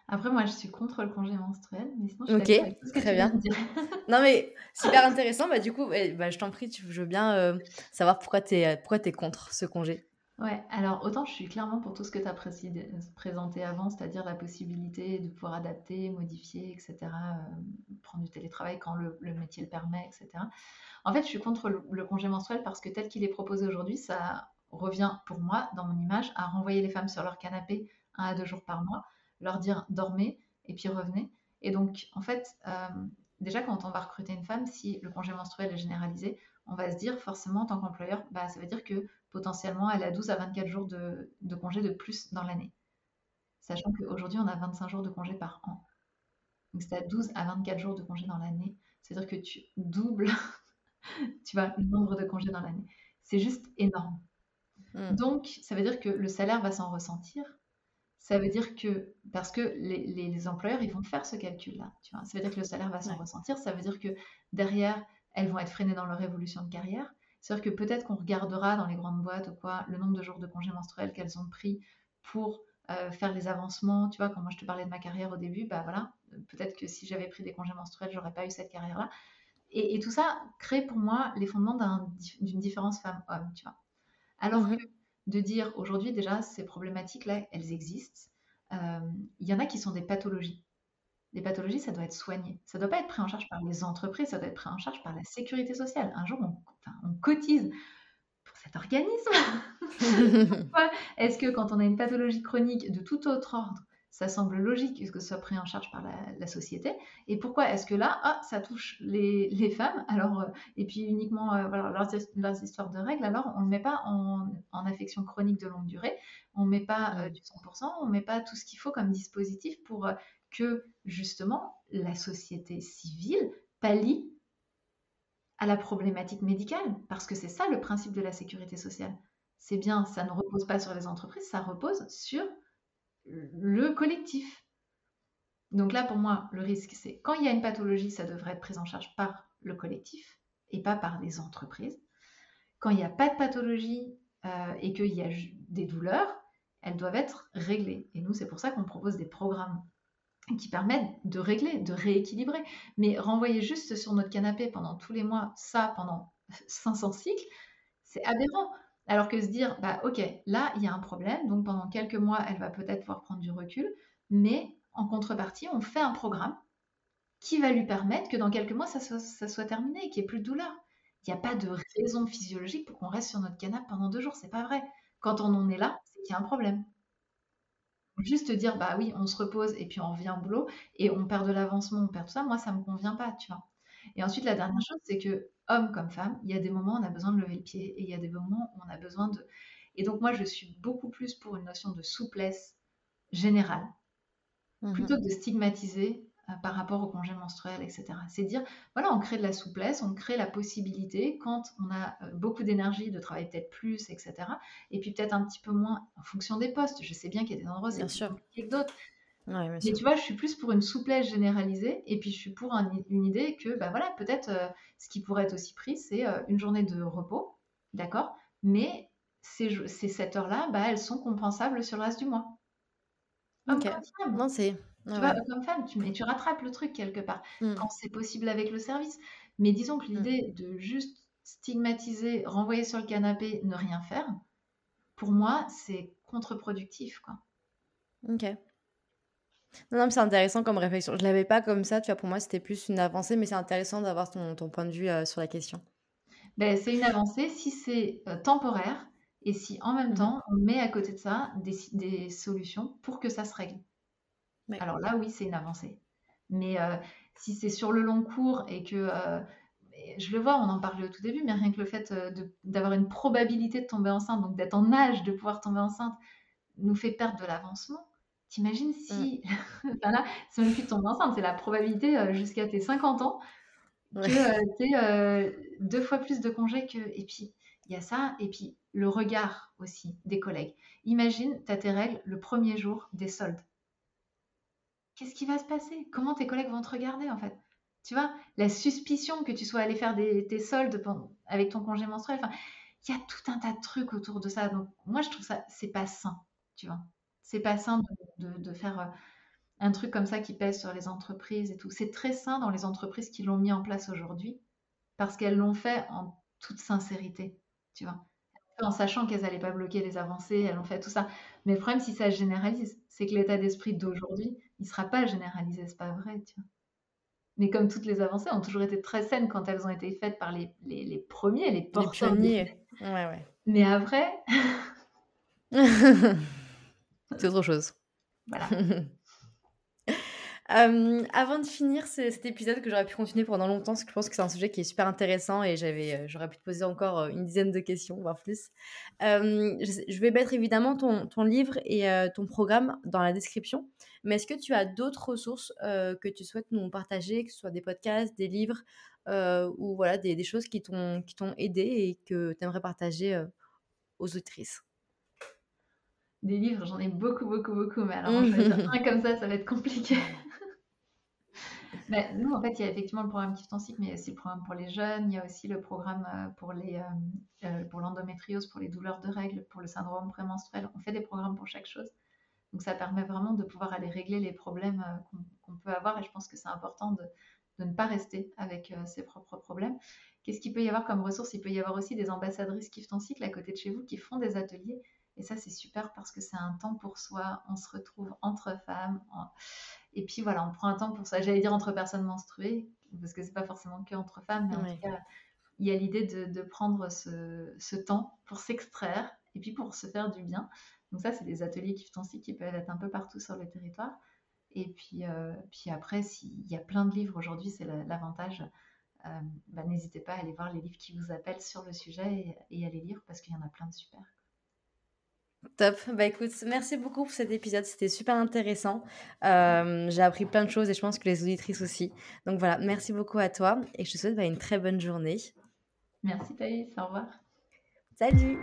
Après, moi, je suis contre le congé menstruel, mais sinon, je suis Ok, tout ce que très bien. non, mais super intéressant. Bah, du coup, bah, je t'en prie, je veux bien euh, savoir pourquoi tu es, pourquoi es contre ce congé. Ouais, alors autant je suis clairement pour tout ce que tu as présenté avant, c'est-à-dire la possibilité de pouvoir adapter, modifier, etc., euh, prendre du télétravail quand le, métier le permet, etc. En fait, je suis contre le, congé menstruel parce que tel qu'il est proposé aujourd'hui, ça revient pour moi, dans mon image, à renvoyer les femmes sur leur canapé un à deux jours par mois leur dire dormez et puis revenez. Et donc, en fait, euh, déjà, quand on va recruter une femme, si le congé menstruel est généralisé, on va se dire forcément, en tant qu'employeur, bah, ça veut dire que potentiellement, elle a 12 à 24 jours de, de congé de plus dans l'année. Sachant qu'aujourd'hui, on a 25 jours de congé par an. Donc, c'est à 12 à 24 jours de congé dans l'année. C'est-à-dire que tu doubles tu vois, le nombre de congés dans l'année. C'est juste énorme. Hmm. Donc, ça veut dire que le salaire va s'en ressentir, ça veut dire que, parce que les, employeurs, ils vont faire ce calcul-là, tu vois. Ça veut dire que le salaire va s'en ressentir, ça veut dire que derrière, elles vont être freinées dans leur évolution de carrière. C'est-à-dire que peut-être qu'on regardera dans les grandes boîtes ou quoi, le nombre de jours de congés menstruels qu'elles ont pris pour euh, faire les avancements. Tu vois, quand moi je te parlais de ma carrière au début, bah voilà, peut-être que si j'avais pris des congés menstruels, j'aurais pas eu cette carrière-là. Et, tout ça crée pour moi les fondements d'une différence femme-homme, tu vois. Alors que de dire aujourd'hui déjà ces problématiques-là, elles existent. Euh, il y en a qui sont des pathologies. Les pathologies, ça doit être soigné. Ça ne doit pas être pris en charge par les entreprises, ça doit être pris en charge par la sécurité sociale. Un jour, on, cotise pour cet organisme. Est-ce que quand on a une pathologie chronique de tout autre ordre, ça semble logique que ce soit pris en charge par la, société? Et pourquoi est-ce que là, ah, ça touche les, femmes? Alors, euh, Et puis uniquement euh, voilà, leurs, histoires de règles, alors on ne le met pas en, affection chronique de longue durée, on ne met pas euh, du 100%, on ne met pas tout ce qu'il faut comme dispositif pour que justement la société civile pallie à la problématique médicale. Parce que c'est ça le principe de la sécurité sociale. C'est bien, ça ne repose pas sur les entreprises, ça repose sur le collectif. Donc là, pour moi, le risque, c'est quand il y a une pathologie, ça devrait être pris en charge par le collectif et pas par les entreprises. Quand il n'y a pas de pathologie euh, et qu'il y a des douleurs, elles doivent être réglées. Et nous, c'est pour ça qu'on propose des programmes qui permettent de régler, de rééquilibrer. Mais renvoyer juste sur notre canapé pendant tous les mois, ça pendant 500 cycles, c'est aberrant. Alors que se dire, bah ok, là, il y a un problème, donc pendant quelques mois, elle va peut-être pouvoir prendre du recul, mais en contrepartie, on fait un programme qui va lui permettre que dans quelques mois, ça soit, terminé, qu'il n'y ait plus de douleur. Il n'y a pas de raison physiologique pour qu'on reste sur notre canapé pendant deux jours, c'est pas vrai. Quand on en est là, c'est qu'il y a un problème. Juste dire, bah oui, on se repose et puis on revient au boulot et on perd de l'avancement, on perd tout ça, moi, ça ne me convient pas, tu vois. Et ensuite, la dernière chose, c'est que homme comme femme, il y a des moments où on a besoin de lever le pied et il y a des moments où on a besoin de... Et donc moi, je suis beaucoup plus pour une notion de souplesse générale, mmh plutôt que de stigmatiser par rapport au congé menstruel, etc. C'est dire, voilà, on crée de la souplesse, on crée la possibilité, quand on a euh, beaucoup d'énergie, de travailler peut-être plus, etc. Et puis peut-être un petit peu moins en fonction des postes. Je sais bien qu'il y a des endroits, c'est plus compliqué que d'autres. Mais tu vois, je suis plus pour une souplesse généralisée et puis je suis pour une idée que, bah voilà, peut-être euh, ce qui pourrait être aussi pris, c'est euh, une journée de repos, d'accord? Mais ces, ces 7 heures-là, bah, elles sont compensables sur le reste du mois. ok. Non, c'est. Tu vois, comme femme, tu, mais tu rattrapes le truc quelque part mmh. quand c'est possible avec le service. Mais disons que mmh. l'idée de juste stigmatiser, renvoyer sur le canapé, ne rien faire, pour moi, c'est contre-productif, quoi. Ok. Non, non, c'est intéressant comme réflexion. Je l'avais pas comme ça, tu vois, pour moi, c'était plus une avancée, mais c'est intéressant d'avoir ton, ton, point de vue euh, sur la question. Ben, c'est une avancée si c'est euh, temporaire et si en même mmh temps, on met à côté de ça des, des solutions pour que ça se règle. Alors là, oui, c'est une avancée. Mais euh, si c'est sur le long cours et que, je le vois, on en parlait au tout début, mais rien que le fait d'avoir une probabilité de tomber enceinte, donc d'être en âge de pouvoir tomber enceinte, nous fait perdre de l'avancement T'imagines si, enfin là, c'est même plus de tomber enceinte, c'est la probabilité euh, jusqu'à tes 50 ans que tu aies deux fois plus de congés que. Et puis, il y a ça, et puis le regard aussi des collègues. Imagine, tu as tes règles le premier jour des soldes. Qu'est-ce qui va se passer? Comment tes collègues vont te regarder en fait? Tu vois, la suspicion que tu sois allé faire tes soldes avec ton congé menstruel, enfin, il y a tout un tas de trucs autour de ça. Donc, moi, je trouve ça, c'est pas sain, tu vois. C'est pas sain de, faire euh, un truc comme ça qui pèse sur les entreprises et tout. C'est très sain dans les entreprises qui l'ont mis en place aujourd'hui parce qu'elles l'ont fait en toute sincérité, tu vois. En sachant qu'elles n'allaient pas bloquer les avancées, elles ont fait tout ça. Mais le problème, si ça se généralise, c'est que l'état d'esprit d'aujourd'hui, il ne sera pas généralisé, c'est pas vrai, tu vois. Mais comme toutes les avancées ont toujours été très saines quand elles ont été faites par les, les, premiers, les porteurs. Les Ouais, ouais. Mais après. c'est autre chose. Voilà. Euh, avant de finir cet épisode que j'aurais pu continuer pendant longtemps, parce que je pense que c'est un sujet qui est super intéressant et j'avais, euh, j'aurais pu te poser encore euh, une dizaine de questions, voire plus. je, vais mettre évidemment ton, ton livre et ton programme dans la description, mais est-ce que tu as d'autres ressources que tu souhaites nous partager, que ce soit des podcasts, des livres ou voilà, des, des choses qui t'ont, qui t'ont aidé et que tu aimerais partager aux autrices? Des livres, j'en ai beaucoup, beaucoup, beaucoup, mais alors, vais un comme ça, ça va être compliqué. Nous, en fait, il y a effectivement le programme Kiff cycle, mais il y a aussi le programme pour les jeunes, il y a aussi le programme euh, pour les euh, euh, pour l'endométriose, pour les douleurs de règles, pour le syndrome prémenstruel. On fait des programmes pour chaque chose. Donc ça permet vraiment de pouvoir aller régler les problèmes qu'on peut avoir et je pense que c'est important de, ne pas rester avec ses propres problèmes. Qu'est-ce qu'il peut y avoir comme ressources? Il peut y avoir aussi des ambassadrices Kiff cycle à côté de chez vous qui font des ateliers et ça, c'est super parce que c'est un temps pour soi. On se retrouve entre femmes. Et puis voilà, on prend un temps pour ça. J'allais dire entre personnes menstruées, parce que c'est pas forcément que entre femmes, mais en tout cas, il y a l'idée de, prendre ce, temps pour s'extraire et puis pour se faire du bien. Donc ça, c'est des ateliers qui aussi qui peuvent être un peu partout sur le territoire. Et puis, euh, puis après, s'il y a plein de livres aujourd'hui, c'est l'avantage. Euh, bah, n'hésitez pas à aller voir les livres qui vous appellent sur le sujet et, et à les lire parce qu'il y en a plein de super. Top. Bah écoute, merci beaucoup pour cet épisode. C'était super intéressant. Euh, j'ai appris plein de choses et je pense que les auditrices aussi. Donc voilà, merci beaucoup à toi et je te souhaite bah, une très bonne journée. Merci Thaïs. Au revoir. Salut.